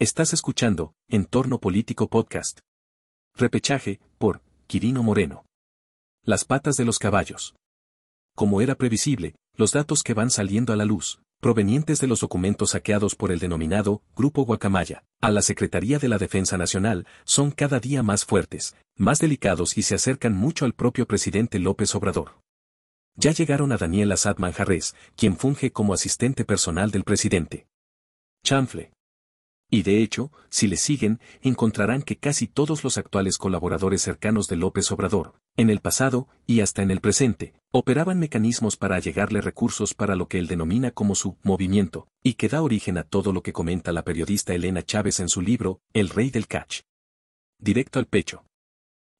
Estás escuchando Entorno Político Podcast. Repechaje, por Quirino Moreno. Las patas de los caballos. Como era previsible, los datos que van saliendo a la luz, provenientes de los documentos saqueados por el denominado Grupo Guacamaya, a la Secretaría de la Defensa Nacional, son cada día más fuertes, más delicados y se acercan mucho al propio presidente López Obrador. Ya llegaron a Daniel Assad Manjarres, quien funge como asistente personal del presidente. Chanfle. Y de hecho, si le siguen, encontrarán que casi todos los actuales colaboradores cercanos de López Obrador, en el pasado y hasta en el presente, operaban mecanismos para allegarle recursos para lo que él denomina como su movimiento, y que da origen a todo lo que comenta la periodista Elena Chávez en su libro, El Rey del Catch. Directo al pecho.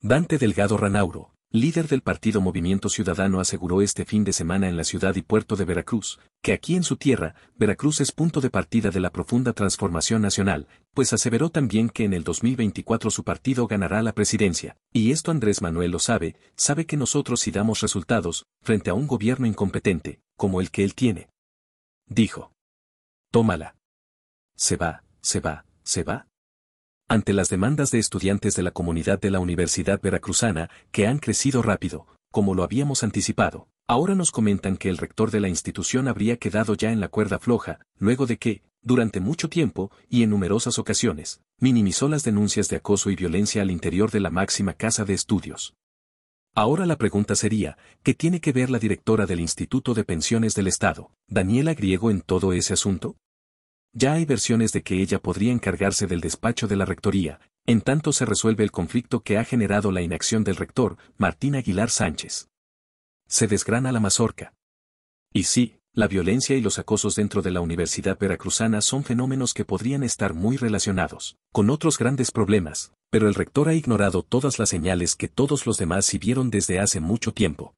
Dante Delgado Ranauro, líder del partido Movimiento Ciudadano aseguró este fin de semana en la ciudad y puerto de Veracruz, que aquí en su tierra, Veracruz es punto de partida de la profunda transformación nacional, pues aseveró también que en el 2024 su partido ganará la presidencia, y esto Andrés Manuel lo sabe, sabe que nosotros si damos resultados, frente a un gobierno incompetente, como el que él tiene. Dijo. Tómala. Se va, se va, se va ante las demandas de estudiantes de la comunidad de la Universidad Veracruzana, que han crecido rápido, como lo habíamos anticipado. Ahora nos comentan que el rector de la institución habría quedado ya en la cuerda floja, luego de que, durante mucho tiempo, y en numerosas ocasiones, minimizó las denuncias de acoso y violencia al interior de la máxima casa de estudios. Ahora la pregunta sería, ¿qué tiene que ver la directora del Instituto de Pensiones del Estado, Daniela Griego, en todo ese asunto? Ya hay versiones de que ella podría encargarse del despacho de la rectoría, en tanto se resuelve el conflicto que ha generado la inacción del rector, Martín Aguilar Sánchez. Se desgrana la mazorca. Y sí, la violencia y los acosos dentro de la Universidad Veracruzana son fenómenos que podrían estar muy relacionados con otros grandes problemas, pero el rector ha ignorado todas las señales que todos los demás sí vieron desde hace mucho tiempo.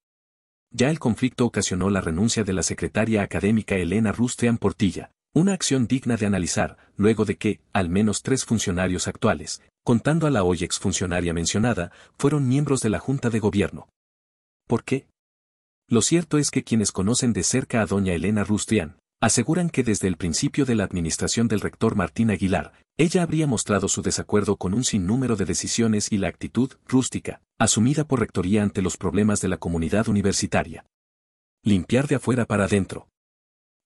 Ya el conflicto ocasionó la renuncia de la secretaria académica Elena Rustrian Portilla, una acción digna de analizar, luego de que, al menos tres funcionarios actuales, contando a la hoy exfuncionaria mencionada, fueron miembros de la Junta de Gobierno. ¿Por qué? Lo cierto es que quienes conocen de cerca a doña Elena Rustrián, aseguran que desde el principio de la administración del rector Martín Aguilar, ella habría mostrado su desacuerdo con un sinnúmero de decisiones y la actitud rústica, asumida por rectoría ante los problemas de la comunidad universitaria. Limpiar de afuera para adentro.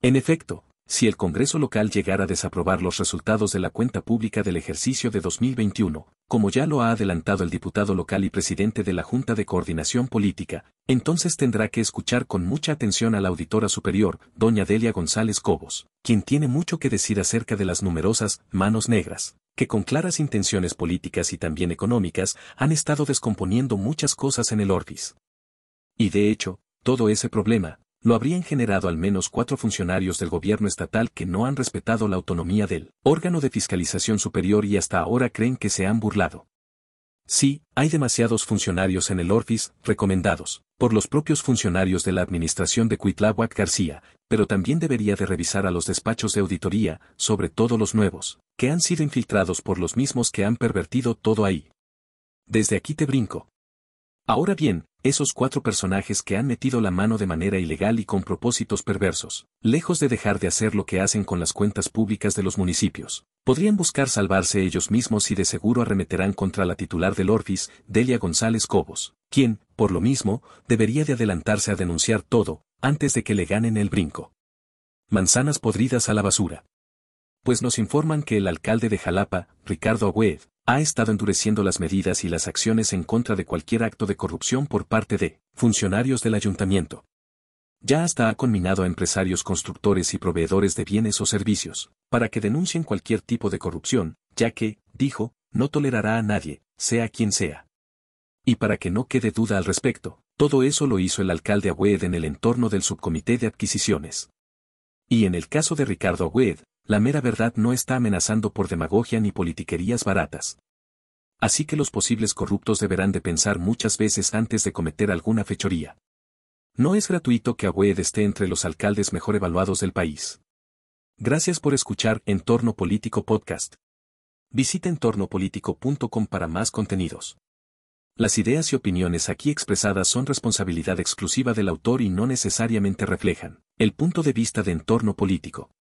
En efecto, si el Congreso local llegara a desaprobar los resultados de la cuenta pública del ejercicio de 2021, como ya lo ha adelantado el diputado local y presidente de la Junta de Coordinación Política, entonces tendrá que escuchar con mucha atención a la auditora superior, doña Delia González Cobos, quien tiene mucho que decir acerca de las numerosas manos negras, que con claras intenciones políticas y también económicas han estado descomponiendo muchas cosas en el Orbis. Y de hecho, todo ese problema, lo habrían generado al menos cuatro funcionarios del gobierno estatal que no han respetado la autonomía del órgano de fiscalización superior y hasta ahora creen que se han burlado. Sí, hay demasiados funcionarios en el Orfis, recomendados, por los propios funcionarios de la administración de Cuitláhuac García, pero también debería de revisar a los despachos de auditoría, sobre todo los nuevos, que han sido infiltrados por los mismos que han pervertido todo ahí. Desde aquí te brinco. Ahora bien, esos cuatro personajes que han metido la mano de manera ilegal y con propósitos perversos, lejos de dejar de hacer lo que hacen con las cuentas públicas de los municipios, podrían buscar salvarse ellos mismos y de seguro arremeterán contra la titular del Orfis, Delia González Cobos, quien, por lo mismo, debería de adelantarse a denunciar todo, antes de que le ganen el brinco. Manzanas podridas a la basura. Pues nos informan que el alcalde de Jalapa, Ricardo Agüed, ha estado endureciendo las medidas y las acciones en contra de cualquier acto de corrupción por parte de funcionarios del ayuntamiento. Ya hasta ha conminado a empresarios constructores y proveedores de bienes o servicios, para que denuncien cualquier tipo de corrupción, ya que, dijo, no tolerará a nadie, sea quien sea. Y para que no quede duda al respecto, todo eso lo hizo el alcalde Agüed en el entorno del subcomité de adquisiciones. Y en el caso de Ricardo Agüed, la mera verdad no está amenazando por demagogia ni politiquerías baratas. Así que los posibles corruptos deberán de pensar muchas veces antes de cometer alguna fechoría. No es gratuito que Agüed esté entre los alcaldes mejor evaluados del país. Gracias por escuchar Entorno Político Podcast. Visita entornopolitico.com para más contenidos. Las ideas y opiniones aquí expresadas son responsabilidad exclusiva del autor y no necesariamente reflejan el punto de vista de entorno político.